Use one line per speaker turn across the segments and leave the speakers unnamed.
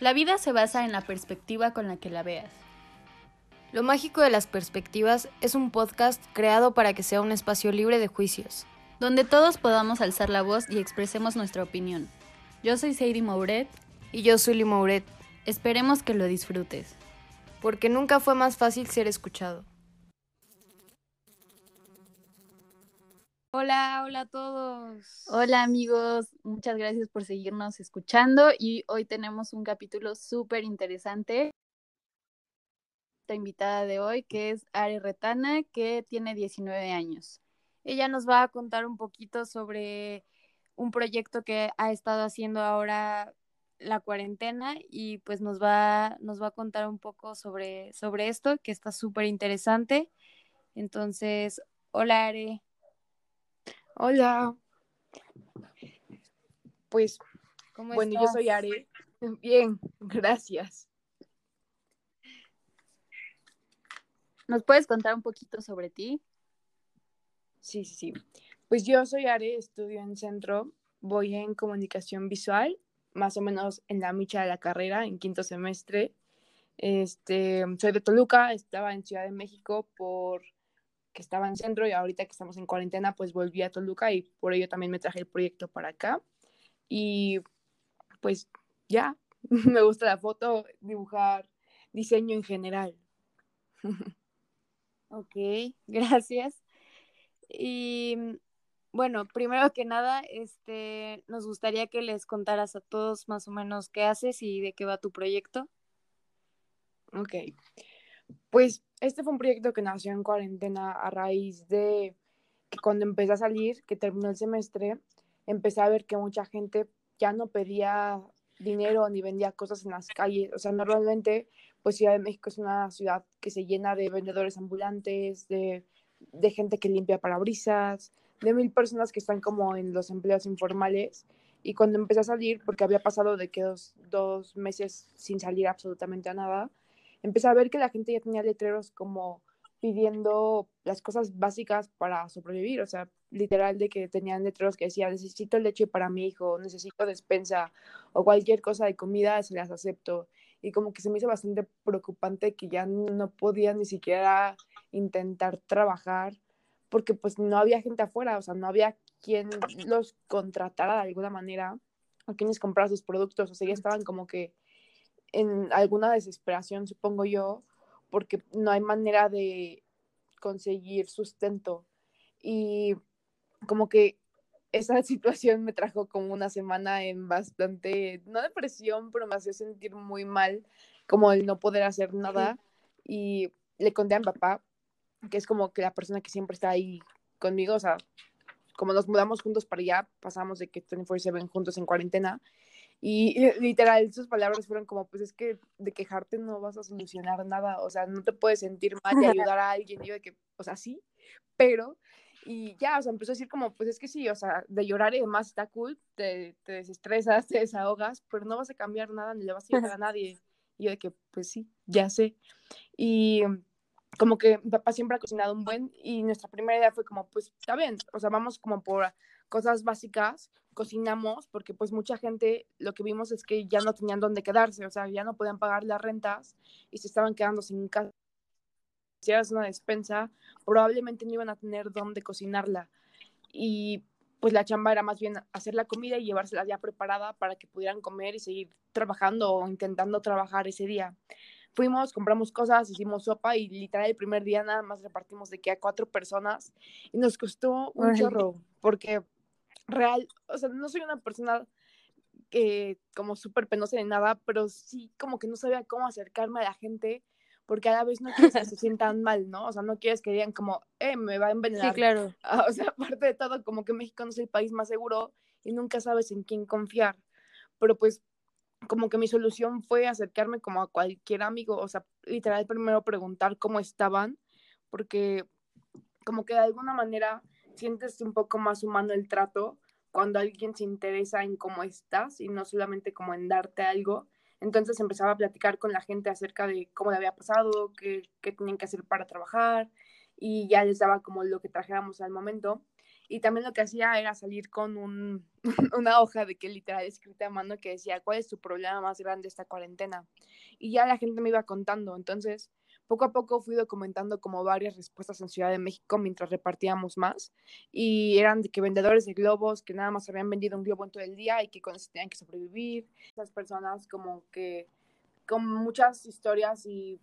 La vida se basa en la perspectiva con la que la veas.
Lo mágico de las perspectivas es un podcast creado para que sea un espacio libre de juicios.
Donde todos podamos alzar la voz y expresemos nuestra opinión. Yo soy Sadie Mouret.
Y yo soy Mouret.
Esperemos que lo disfrutes.
Porque nunca fue más fácil ser escuchado.
Hola, hola a todos. Hola amigos, muchas gracias por seguirnos escuchando y hoy tenemos un capítulo súper interesante. La invitada de hoy que es Ari Retana, que tiene 19 años. Ella nos va a contar un poquito sobre un proyecto que ha estado haciendo ahora la cuarentena y pues nos va, nos va a contar un poco sobre, sobre esto que está súper interesante. Entonces, hola Ari.
Hola. Pues, bueno, yo soy Ari. Bien, gracias.
¿Nos puedes contar un poquito sobre ti?
Sí, sí, sí. Pues yo soy Ari, estudio en centro, voy en comunicación visual, más o menos en la micha de la carrera, en quinto semestre. Este, soy de Toluca, estaba en Ciudad de México por que estaba en centro y ahorita que estamos en cuarentena, pues volví a Toluca y por ello también me traje el proyecto para acá. Y pues ya, me gusta la foto, dibujar, diseño en general.
ok, gracias. Y bueno, primero que nada, este, nos gustaría que les contaras a todos más o menos qué haces y de qué va tu proyecto.
Ok, pues este fue un proyecto que nació en cuarentena a raíz de que cuando empecé a salir, que terminó el semestre, empecé a ver que mucha gente ya no pedía dinero ni vendía cosas en las calles. O sea, normalmente, pues Ciudad de México es una ciudad que se llena de vendedores ambulantes, de, de gente que limpia parabrisas, de mil personas que están como en los empleos informales. Y cuando empecé a salir, porque había pasado de que dos, dos meses sin salir absolutamente a nada, empecé a ver que la gente ya tenía letreros como pidiendo las cosas básicas para sobrevivir, o sea, literal de que tenían letreros que decían, necesito leche para mi hijo, necesito despensa o cualquier cosa de comida, se las acepto. Y como que se me hizo bastante preocupante que ya no podía ni siquiera intentar trabajar porque pues no había gente afuera, o sea, no había quien los contratara de alguna manera o quienes comprara sus productos, o sea, ya estaban como que en alguna desesperación, supongo yo, porque no hay manera de conseguir sustento. Y como que esa situación me trajo como una semana en bastante, no depresión, pero me hacía sentir muy mal, como el no poder hacer nada. Y le conté a mi papá, que es como que la persona que siempre está ahí conmigo, o sea, como nos mudamos juntos para allá, pasamos de que 24/7 juntos en cuarentena, y literal, sus palabras fueron como, pues es que de quejarte no vas a solucionar nada, o sea, no te puedes sentir mal de ayudar a alguien, y yo de que, o sea, sí, pero, y ya, o sea, empezó a decir como, pues es que sí, o sea, de llorar y demás está cool, te, te desestresas, te desahogas, pero no vas a cambiar nada ni le vas a ayudar a nadie. Y yo de que, pues sí, ya sé. Y como que mi papá siempre ha cocinado un buen y nuestra primera idea fue como, pues está bien, o sea, vamos como por cosas básicas, cocinamos, porque pues mucha gente lo que vimos es que ya no tenían dónde quedarse, o sea, ya no podían pagar las rentas y se estaban quedando sin casa. Si eras una despensa, probablemente no iban a tener dónde cocinarla. Y pues la chamba era más bien hacer la comida y llevársela ya preparada para que pudieran comer y seguir trabajando o intentando trabajar ese día. Fuimos, compramos cosas, hicimos sopa y literal el primer día nada más repartimos de que a cuatro personas y nos costó un chorro porque real, o sea, no soy una persona que como súper penosa de nada, pero sí como que no sabía cómo acercarme a la gente porque a la vez no quieres que se sientan mal, ¿no? O sea, no quieres que digan como, eh, me va a envenenar.
Sí, claro.
o sea, aparte de todo, como que México no es el país más seguro y nunca sabes en quién confiar. Pero pues como que mi solución fue acercarme como a cualquier amigo, o sea, literal primero preguntar cómo estaban, porque como que de alguna manera sientes un poco más humano el trato cuando alguien se interesa en cómo estás y no solamente como en darte algo. Entonces empezaba a platicar con la gente acerca de cómo le había pasado, qué, qué tenían que hacer para trabajar y ya les daba como lo que trajéramos al momento. Y también lo que hacía era salir con un, una hoja de que literal escrita a mano que decía, ¿cuál es tu problema más grande esta cuarentena? Y ya la gente me iba contando. Entonces, poco a poco fui documentando como varias respuestas en Ciudad de México mientras repartíamos más. Y eran de que vendedores de globos que nada más habían vendido un globo en todo el día y que tenían que sobrevivir. Esas personas como que con muchas historias y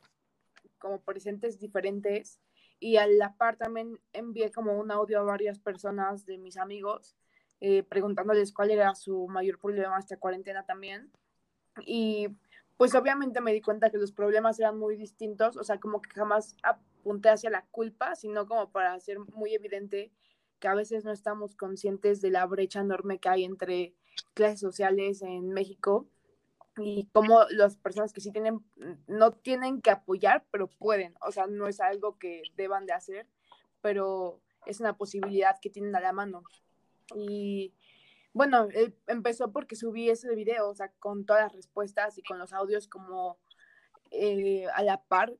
como presentes diferentes y a la par también envié como un audio a varias personas de mis amigos eh, preguntándoles cuál era su mayor problema esta cuarentena también. Y pues obviamente me di cuenta que los problemas eran muy distintos, o sea, como que jamás apunté hacia la culpa, sino como para hacer muy evidente que a veces no estamos conscientes de la brecha enorme que hay entre clases sociales en México y cómo las personas que sí tienen, no tienen que apoyar, pero pueden, o sea, no es algo que deban de hacer, pero es una posibilidad que tienen a la mano. Y bueno, eh, empezó porque subí ese video, o sea, con todas las respuestas y con los audios como eh, a la par.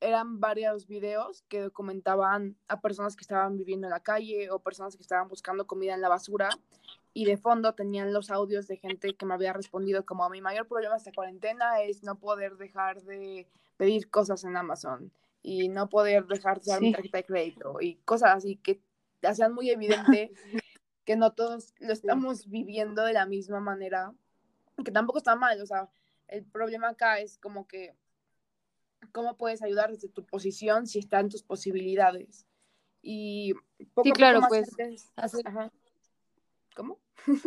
Eran varios videos que documentaban a personas que estaban viviendo en la calle o personas que estaban buscando comida en la basura y de fondo tenían los audios de gente que me había respondido como mi mayor problema esta cuarentena es no poder dejar de pedir cosas en Amazon y no poder dejar de usar mi tarjeta de crédito y cosas así que hacían muy evidente que no todos lo estamos viviendo de la misma manera, que tampoco está mal, o sea, el problema acá es como que cómo puedes ayudar desde tu posición si están tus posibilidades. Y
poco sí, claro, pues
¿Cómo?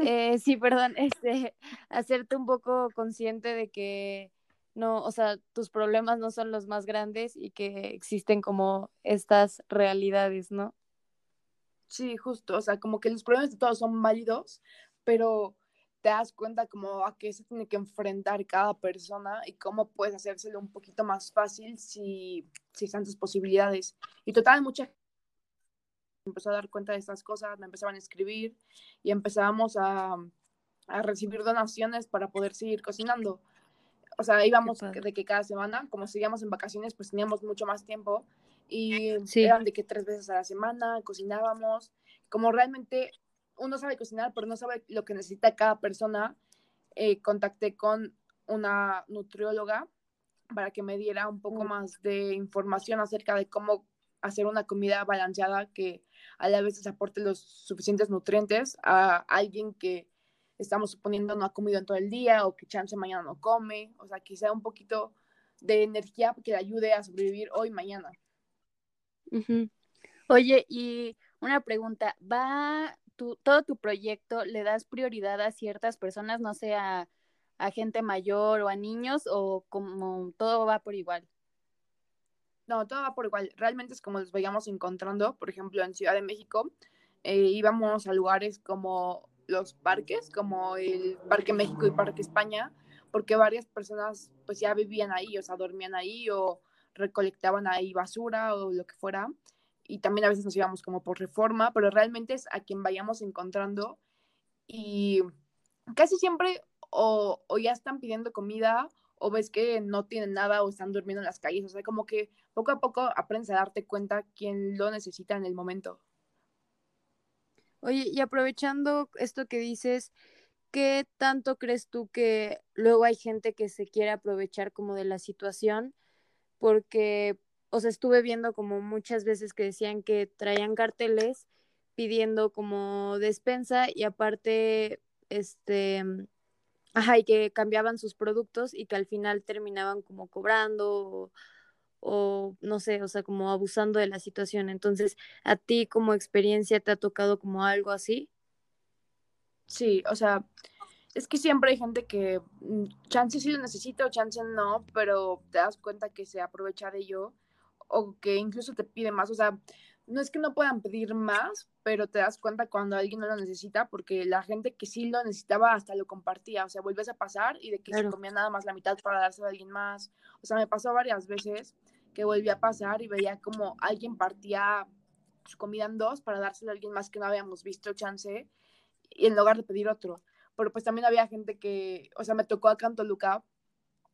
Eh, sí, perdón, este, hacerte un poco consciente de que no, o sea, tus problemas no son los más grandes y que existen como estas realidades, ¿no?
Sí, justo, o sea, como que los problemas de todos son válidos, pero te das cuenta como a qué se tiene que enfrentar cada persona y cómo puedes hacérselo un poquito más fácil si, si están tus posibilidades. Y total, mucha gente empezó a dar cuenta de estas cosas, me empezaban a escribir y empezábamos a, a recibir donaciones para poder seguir cocinando. O sea, íbamos de que cada semana, como seguíamos en vacaciones, pues teníamos mucho más tiempo y eran de que tres veces a la semana cocinábamos. Como realmente uno sabe cocinar, pero no sabe lo que necesita cada persona, eh, contacté con una nutrióloga para que me diera un poco más de información acerca de cómo hacer una comida balanceada que a la vez aporte los suficientes nutrientes a alguien que estamos suponiendo no ha comido en todo el día o que chance mañana no come, o sea, sea un poquito de energía que le ayude a sobrevivir hoy
Oye, y una pregunta, ¿va tu, todo tu proyecto, le das prioridad a ciertas personas, no sé, a, gente mayor o a niños, o como todo va por igual?
No, todo va por igual. Realmente es como los veíamos encontrando, por ejemplo, en Ciudad de México, eh, íbamos a lugares como los parques, como el Parque México y Parque España, porque varias personas pues ya vivían ahí, o sea, dormían ahí o recolectaban ahí basura o lo que fuera. Y también a veces nos íbamos como por reforma, pero realmente es a quien vayamos encontrando y casi siempre o, ya están pidiendo comida o ves que no tienen nada o están durmiendo en las calles. O sea, como que poco a poco aprendes a darte cuenta quién lo necesita en el momento.
Oye, y aprovechando esto que dices, ¿qué tanto crees tú que luego hay gente que se quiere aprovechar como de la situación? Porque, o sea, estuve viendo como muchas veces que decían que traían carteles pidiendo como despensa y aparte, este, Ajá, y que cambiaban sus productos y que al final terminaban como cobrando o, no sé, o sea, como abusando de la situación. Entonces, ¿a ti como experiencia te ha tocado como algo así?
Sí, o sea, es que siempre hay gente que mm, chance sí lo necesita o chance no, pero te das cuenta que se aprovecha de ello o que incluso te pide más. O sea, no es que no puedan pedir más, pero te das cuenta cuando alguien no lo necesita, porque la gente que sí lo necesitaba hasta lo compartía, o sea, vuelves a pasar y de que se comía nada más la mitad para dárselo a alguien más. O sea, me pasó varias veces que volví a pasar y veía como alguien partía su comida en dos para dárselo a alguien más que no habíamos visto chance, y en lugar de pedir otro. Pero pues también había gente que, o sea, me tocó a Canto Luca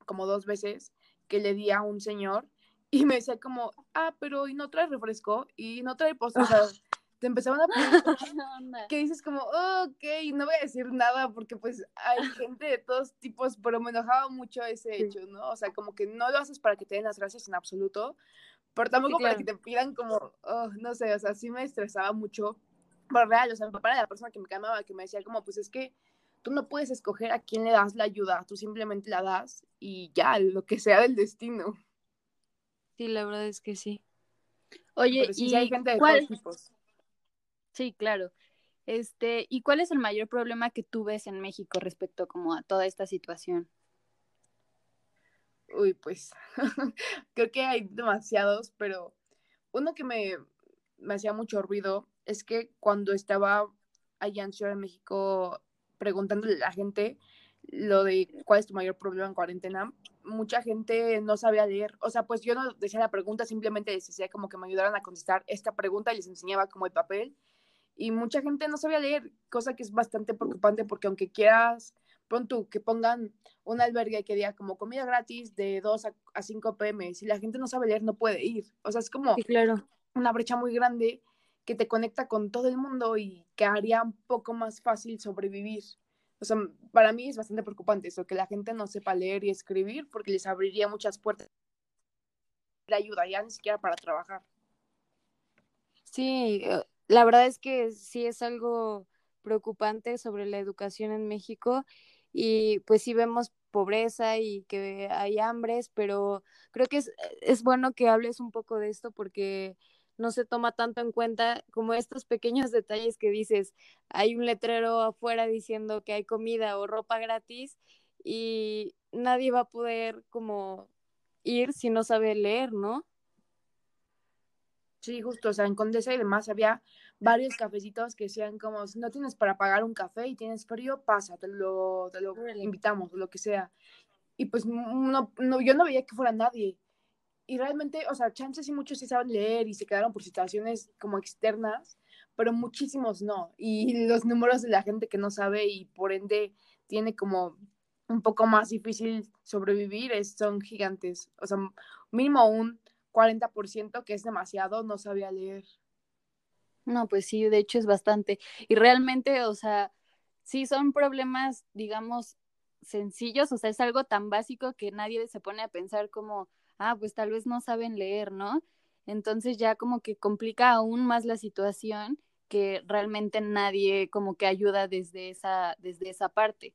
como dos veces, que le di a un señor y me decía como, ah, pero y no trae refresco y no trae postre. O sea, te empezaban a que dices como, ok, no voy a decir nada porque pues hay gente de todos tipos, pero me enojaba mucho ese hecho, ¿no? O sea, como que no lo haces para que te den las gracias en absoluto, pero tampoco para que te pidan como, oh, no sé, o sea, sí me estresaba mucho, por real, o sea, mi papá era la persona que me calmaba, que me decía como, pues es que tú no puedes escoger a quién le das la ayuda, tú simplemente la das y ya, lo que sea del destino.
Sí, la verdad es que sí.
Oye, y hay gente de todos tipos. Sí, claro. Este, ¿y cuál es el mayor problema que tú ves en México respecto como a toda esta situación?
Uy, pues creo que hay demasiados, pero uno que me, me hacía mucho ruido es que cuando estaba allá en Ciudad de México preguntándole a la gente lo de cuál es tu mayor problema en cuarentena, mucha gente no sabía leer. O sea, pues yo no decía la pregunta, simplemente decía como que me ayudaran a contestar esta pregunta y les enseñaba como el papel. Y mucha gente no sabía leer, cosa que es bastante preocupante porque aunque quieras, pronto que pongan un albergue que diga como comida gratis de 2 a, 5 pm, si la gente no sabe leer no puede ir. O sea, es como
claro.
una brecha muy grande que te conecta con todo el mundo y que haría un poco más fácil sobrevivir. O sea, para mí es bastante preocupante eso, que la gente no sepa leer y escribir porque les abriría muchas puertas de ayuda, ya ni siquiera para trabajar.
Sí, eh, la verdad es que sí es algo preocupante sobre la educación en México y pues sí vemos pobreza y que hay hambres, pero creo que es, es bueno que hables un poco de esto porque no se toma tanto en cuenta como estos pequeños detalles que dices, hay un letrero afuera diciendo que hay comida o ropa gratis y nadie va a poder como ir si no sabe leer, ¿no?
Sí, justo, o sea, en Condesa y demás había varios cafecitos que decían como, si no tienes para pagar un café y tienes frío, pasa, te lo, te lo invitamos, lo que sea. Y pues no, no, yo no veía que fuera nadie y realmente, o sea, chances y muchos sí saben leer y se quedaron por situaciones como externas, pero muchísimos no. Y los números de la gente que no sabe y por ende tiene como un poco más difícil sobrevivir es, son gigantes. O sea, mínimo un 40%, que es demasiado, no sabía leer.
No, pues sí, de hecho es bastante. Y realmente, o sea, sí son problemas, digamos, sencillos, o sea, es algo tan básico que nadie se pone a pensar como ah, pues tal vez no saben leer, ¿no? Entonces ya como que complica aún más la situación que realmente nadie como que ayuda desde esa, desde esa parte.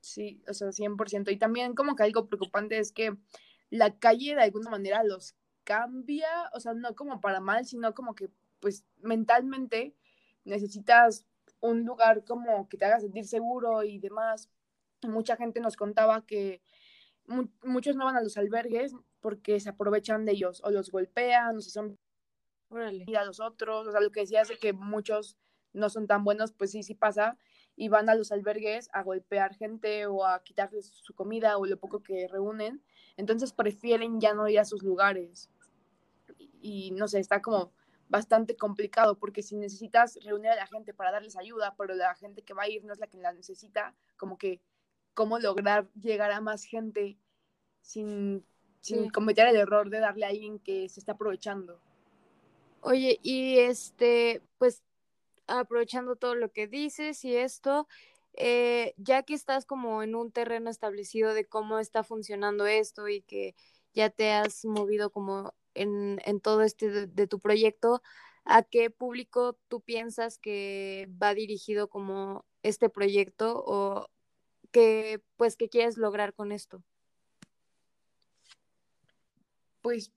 Sí, o sea, 100%. Y también como que algo preocupante es que la calle de alguna manera los cambia, o sea, no como para mal, sino como que pues mentalmente necesitas un lugar como que te haga sentir seguro y demás. Mucha gente nos contaba que muchos no van a los albergues porque se aprovechan de ellos o los golpean o se son y a los otros, o sea, lo que decía es que muchos no son tan buenos, pues sí, sí pasa, y van a los albergues a golpear gente o a quitarles su comida o lo poco que reúnen, entonces prefieren ya no ir a sus lugares. Y, y no sé, está como bastante complicado porque si necesitas reunir a la gente para darles ayuda, pero la gente que va a ir no es la que la necesita, como que cómo lograr llegar a más gente sin, cometer el error de darle a alguien que se está aprovechando.
Oye, y este, pues aprovechando todo lo que dices y esto, eh, ya que estás como en un terreno establecido de cómo está funcionando esto y que ya te has movido como en, en todo este de, tu proyecto, ¿a qué público tú piensas que va dirigido como este proyecto o que pues que quieres lograr con esto?
Pues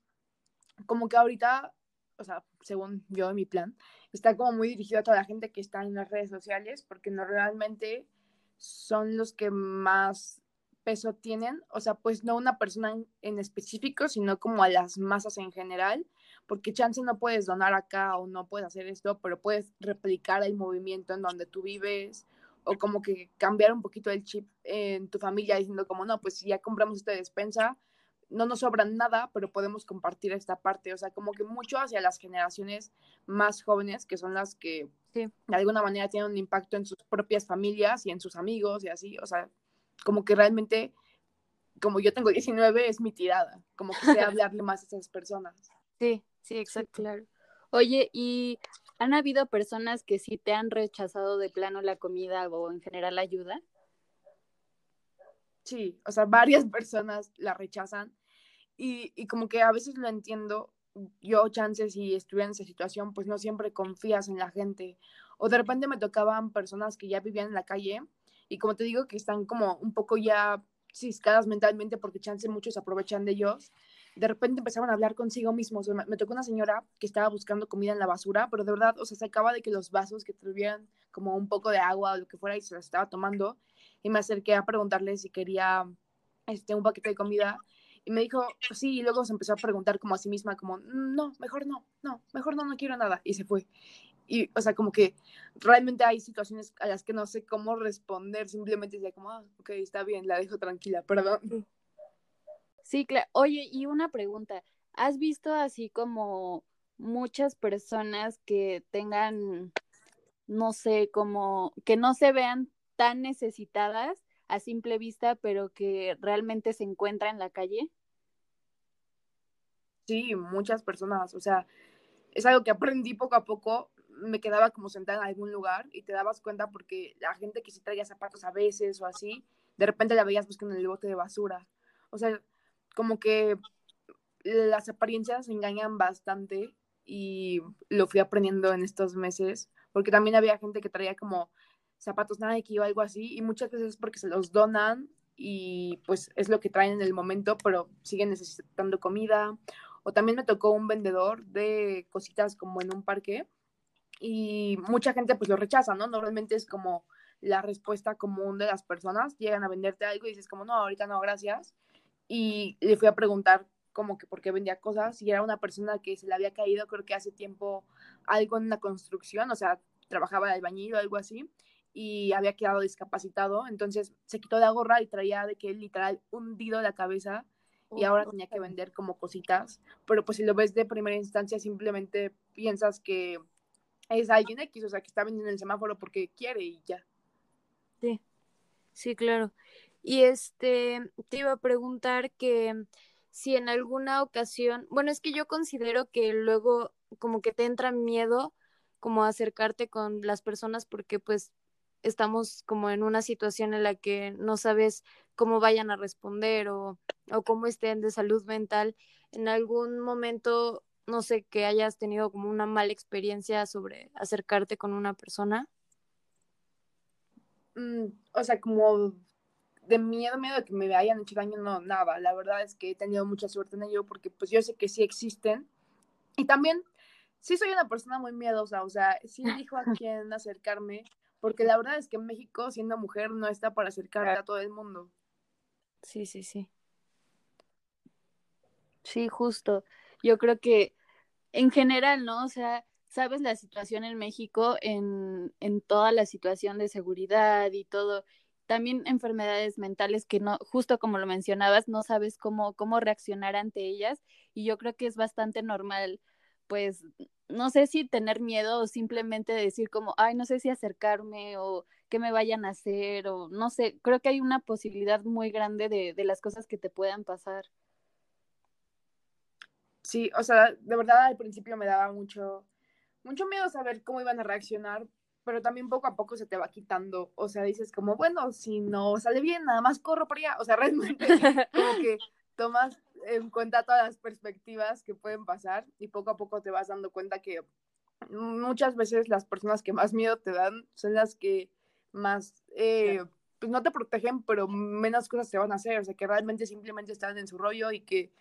como que ahorita, o sea, según yo mi plan, está como muy dirigido a toda la gente que está en las redes sociales, porque no realmente son los que más peso tienen, o sea, pues no una persona en, específico, sino como a las masas en general, porque chance no puedes donar acá o no puedes hacer esto, pero puedes replicar el movimiento en donde tú vives o como que cambiar un poquito el chip en tu familia diciendo como, no, pues si ya compramos esta despensa, no nos sobra nada, pero podemos compartir esta parte, o sea, como que mucho hacia las generaciones más jóvenes, que son las que de alguna manera tienen un impacto en sus propias familias y en sus amigos y así, o sea, como que realmente, como yo tengo 19, es mi tirada, como que sé hablarle más a esas personas.
Sí, sí, exacto. claro.
Oye, ¿y han habido personas que sí te han rechazado de plano la comida o en general la ayuda?
Sí, o sea, varias personas la rechazan y, y como que a veces lo entiendo, yo chances si estuve en esa situación, pues no siempre confías en la gente. O de repente me tocaban personas que ya vivían en la calle y como te digo, que están como un poco ya ciscadas mentalmente porque chance muchos aprovechan de ellos. De repente empezaban a hablar consigo mismos. Me, tocó una señora que estaba buscando comida en la basura, pero de verdad, o sea, se acaba de que los vasos que tuvieran como un poco de agua o lo que fuera y se las estaba tomando. Y me acerqué a preguntarle si quería este, un paquete de comida y me dijo, sí, y luego se empezó a preguntar como a sí misma, como, no, mejor no, no, mejor no, no quiero nada. Y se fue. Y, o sea, como que realmente hay situaciones a las que no sé cómo responder, simplemente decía como, ah, ok, está bien, la dejo tranquila, perdón.
Sí, claro. Oye, y una pregunta, ¿has visto así como muchas personas que tengan, no sé, como que no se vean tan necesitadas a simple vista, pero que realmente se encuentran en la calle?
Sí, muchas personas, o sea, es algo que aprendí poco a poco, me quedaba como sentada en algún lugar y te dabas cuenta porque la gente que sí traía zapatos a veces o así, de repente la veías buscando en el bote de basura. O sea, como que las apariencias engañan bastante y lo fui aprendiendo en estos meses, porque también había gente que traía como zapatos Nike o algo así y muchas veces es porque se los donan y pues es lo que traen en el momento, pero siguen necesitando comida o también me tocó un vendedor de cositas como en un parque y mucha gente pues lo rechaza, ¿no? Normalmente es como la respuesta común de las personas, llegan a venderte algo y dices como, no, ahorita no, gracias. Y le fui a preguntar como que por qué vendía cosas y era una persona que se le había caído creo que hace tiempo algo en una construcción, o sea, trabajaba de albañil o algo así y había quedado discapacitado, entonces se quitó la gorra y traía de que literal hundido la cabeza y ahora tenía que vender como cositas, pero pues si lo ves de primera instancia simplemente piensas que es alguien X, o sea, que está vendiendo el semáforo porque quiere y ya.
Sí, sí, claro. Y este, te iba a preguntar que si en alguna ocasión, bueno, es que yo considero que luego como que te entra miedo como acercarte con las personas porque pues estamos como en una situación en la que no sabes cómo vayan a responder o, o cómo estén de salud mental. En algún momento, no sé, que hayas tenido como una mala experiencia sobre acercarte con una persona.
Mm, o sea, como de miedo, miedo de que me hayan hecho daño, no, nada. La verdad es que he tenido mucha suerte en ello porque pues yo sé que sí existen. Y también, sí soy una persona muy miedosa, o sea, sí elijo a quién acercarme porque la verdad es que México, siendo mujer, no está para acercarte a todo el mundo.
Sí, sí, sí.
Sí, justo. Yo creo que en general, ¿no? O sea, sabes la situación en México en, en toda la situación de seguridad y todo. También enfermedades mentales que no, justo como lo mencionabas, no sabes cómo, cómo reaccionar ante ellas. Y yo creo que es bastante normal, pues, no sé si tener miedo o simplemente decir como, ay, no sé si acercarme o qué me vayan a hacer o no sé, creo que hay una posibilidad muy grande de, de las cosas que te puedan pasar.
Sí, o sea, de verdad al principio me daba mucho, mucho miedo saber cómo iban a reaccionar, pero también poco a poco se te va quitando, o sea, dices como, bueno, si no sale bien, nada más corro por allá, o sea, realmente como que tomas en cuenta todas las perspectivas que pueden pasar y poco a poco te vas dando cuenta que muchas veces las personas que más miedo te dan son las que más, eh, pues no te protegen, pero menos cosas te van a hacer, o sea, que realmente simplemente están en su rollo y que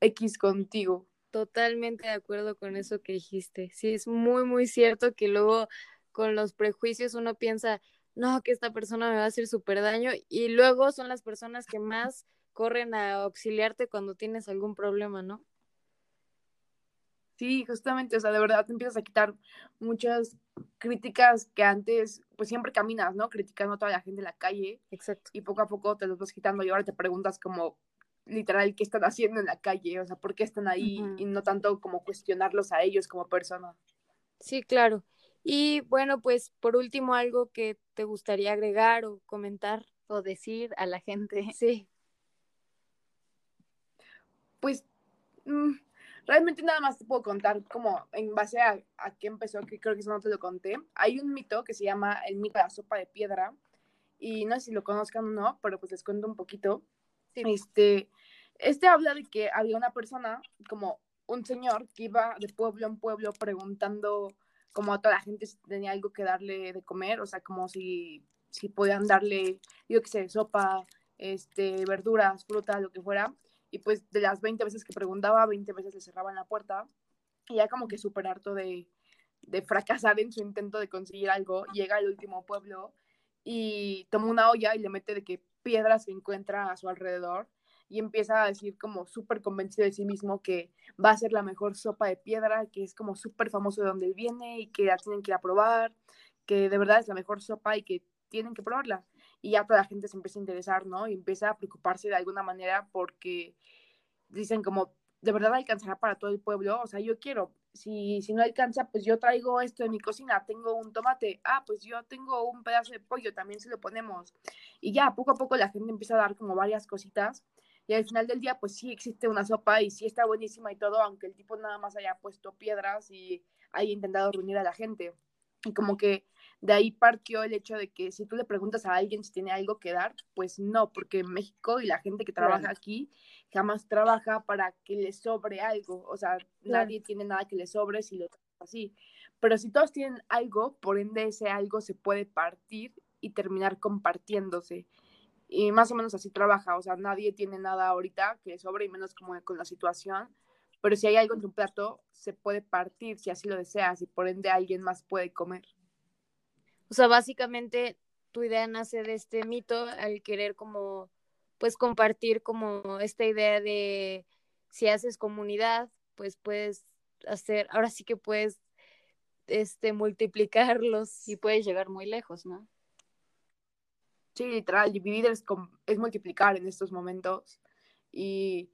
X contigo.
Totalmente de acuerdo con eso que dijiste. Sí, es muy, muy cierto que luego con los prejuicios uno piensa, no, que esta persona me va a hacer súper daño y luego son las personas que más corren a auxiliarte cuando tienes algún problema, ¿no?
Sí, justamente, o sea, de verdad te empiezas a quitar muchas críticas que antes, pues siempre caminas, ¿no? Criticando a toda la gente en la calle.
Exacto.
Y poco a poco te los vas quitando y ahora te preguntas como, literal, ¿qué están haciendo en la calle? O sea, ¿por qué están ahí? Y no tanto como cuestionarlos a ellos como personas.
Sí, claro. Y bueno, pues por último, algo que te gustaría agregar o comentar
o decir a la gente.
Sí
pues, mm, realmente nada más te puedo contar como en base a, a qué empezó, que creo que eso no te lo conté. Hay un mito que se llama el mito de la sopa de piedra y no sé si lo conozcan o no, pero pues les cuento un poquito. Este, este habla de que había una persona, como un señor, que iba de pueblo en pueblo preguntando como a toda la gente tenía algo que darle de comer, o sea, como si, si podían darle, yo qué sé, sopa, este, verduras, fruta, lo que fuera. Y pues de las 20 veces que preguntaba, 20 veces le cerraban la puerta. Y ya como que súper harto de, de fracasar en su intento de conseguir algo, llega al último pueblo y toma una olla y le mete de que piedras se encuentra a su alrededor y empieza a decir como súper convencido de sí mismo que va a ser la mejor sopa de piedra, que es como súper famoso de donde viene y que la tienen que ir a probar, que de verdad es la mejor sopa y que tienen que probarla. Y ya toda la gente se empieza a interesar, ¿no? Y empieza a preocuparse de alguna manera porque dicen como, ¿de verdad alcanzará para todo el pueblo? O sea, yo quiero, si, si no alcanza, pues yo traigo esto de mi cocina, tengo un tomate, ah, pues yo tengo un pedazo de pollo, también se lo ponemos. Y ya, poco a poco la gente empieza a dar como varias cositas y al final del día, pues sí existe una sopa y sí está buenísima y todo, aunque el tipo nada más haya puesto piedras y haya intentado reunir a la gente. Y como que de ahí partió el hecho de que si tú le preguntas a alguien si tiene algo que dar, pues no, porque en México y la gente que trabaja aquí jamás trabaja para que le sobre algo, o sea, nadie tiene nada que le sobre si lo así. Pero si todos tienen algo, por ende ese algo se puede partir y terminar compartiéndose. Y más o menos así trabaja, o sea, nadie tiene nada ahorita que sobre y menos como con la situación, pero si hay algo en tu plato, se puede partir si así lo deseas y por ende alguien más puede comer.
O sea, básicamente tu idea nace de este mito al querer como, pues compartir como esta idea de si haces comunidad, pues puedes hacer, ahora sí que puedes este multiplicarlos
y puedes llegar muy lejos, ¿no?
Sí, literal, dividir es, es multiplicar en estos momentos y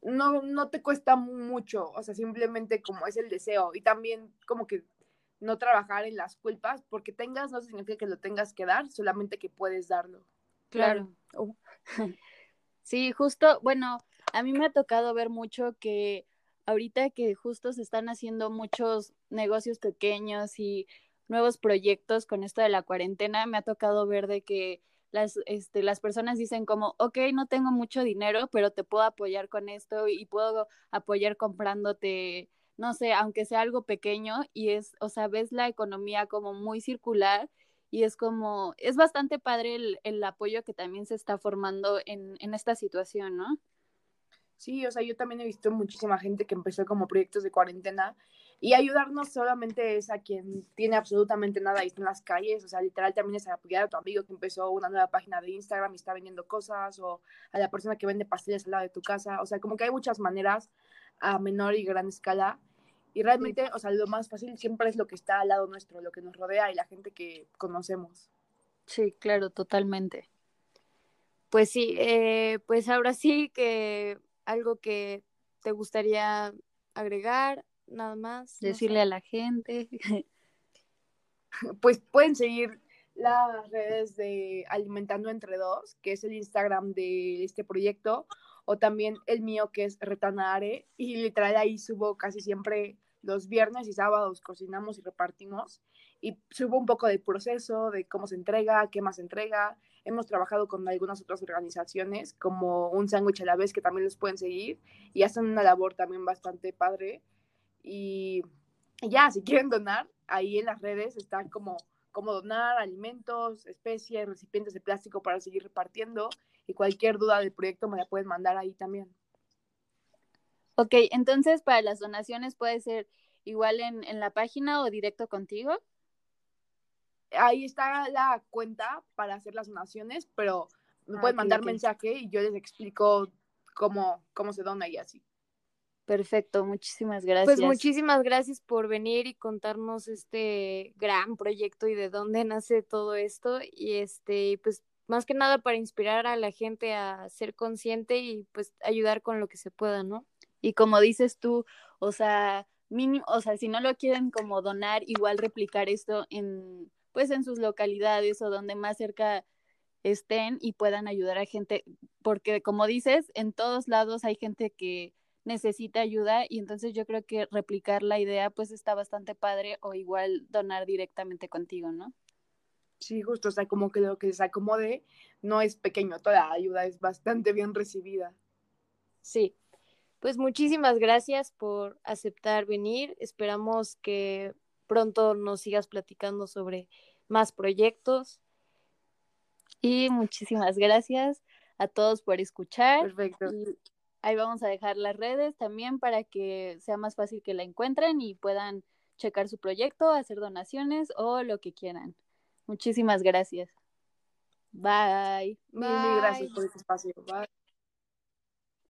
no, no te cuesta mucho, o sea, simplemente como es el deseo y también como que no trabajar en las culpas, porque tengas no significa que lo tengas que dar, solamente que puedes darlo.
Claro. Oh. Sí, justo, bueno, a mí me ha tocado ver mucho que ahorita que justo se están haciendo muchos negocios pequeños y nuevos proyectos con esto de la cuarentena, me ha tocado ver de que las, este, las personas dicen como, ok, no tengo mucho dinero, pero te puedo apoyar con esto y puedo apoyar comprándote no sé, aunque sea algo pequeño y es, o sea, ves la economía como muy circular y es como, es bastante padre el, el apoyo que también se está formando en, en esta situación, ¿no?
Sí, o sea, yo también he visto muchísima gente que empezó como proyectos de cuarentena y ayudarnos solamente es a quien tiene absolutamente nada y está en las calles, o sea, literal también es apoyar a tu amigo que empezó una nueva página de Instagram y está vendiendo cosas, o a la persona que vende pasteles al lado de tu casa, o sea, como que hay muchas maneras a menor y gran escala y realmente, o sea, lo más fácil siempre es lo que está al lado nuestro, lo que nos rodea y la gente que conocemos.
Sí, claro, totalmente.
Pues sí, eh, pues ahora sí que algo que te gustaría agregar, nada más.
Decirle a la gente.
Pues pueden seguir las redes de Alimentando Entre Dos, que es el Instagram de este proyecto, o también el mío que es Retanare, y literal ahí subo casi siempre los viernes y sábados cocinamos y repartimos y subo un poco del proceso, de cómo se entrega, qué más se entrega. Hemos trabajado con algunas otras organizaciones como un sándwich a la vez que también los pueden seguir y hacen una labor también bastante padre. Y ya, si quieren donar, ahí en las redes están como como donar alimentos, especies, recipientes de plástico para seguir repartiendo y cualquier duda del proyecto me la pueden mandar ahí también.
Ok, entonces para las donaciones puede ser igual en, en la página o directo contigo.
Ahí está la cuenta para hacer las donaciones, pero me ah, pueden mandar mensaje y yo les explico cómo, cómo se dona y así.
Perfecto, muchísimas pues,
gracias. Pues muchísimas gracias por venir y contarnos este gran proyecto y de dónde nace todo esto y este pues más que nada para inspirar a la gente a ser consciente y pues ayudar con lo que se pueda, ¿no?
Y como dices tú, o sea, mínimo, o sea, si no lo quieren como donar, igual replicar esto en, pues en sus localidades o donde más cerca estén y puedan ayudar a gente, porque como dices, en todos lados hay gente que necesita ayuda y entonces yo creo que replicar la idea pues está bastante padre o igual donar directamente contigo, ¿no?
Sí, justo, o sea, como que lo que se acomode no es pequeño, toda ayuda es bastante bien recibida.
Sí, pues muchísimas gracias por aceptar venir. Esperamos que pronto nos sigas platicando sobre más proyectos.
Y muchísimas gracias a todos por escuchar.
Perfecto.
Ahí vamos a dejar las redes también para que sea más fácil que la encuentren y puedan checar su proyecto, hacer donaciones o lo que quieran. Muchísimas gracias. Bye.
Mil, mil gracias por este espacio. Bye.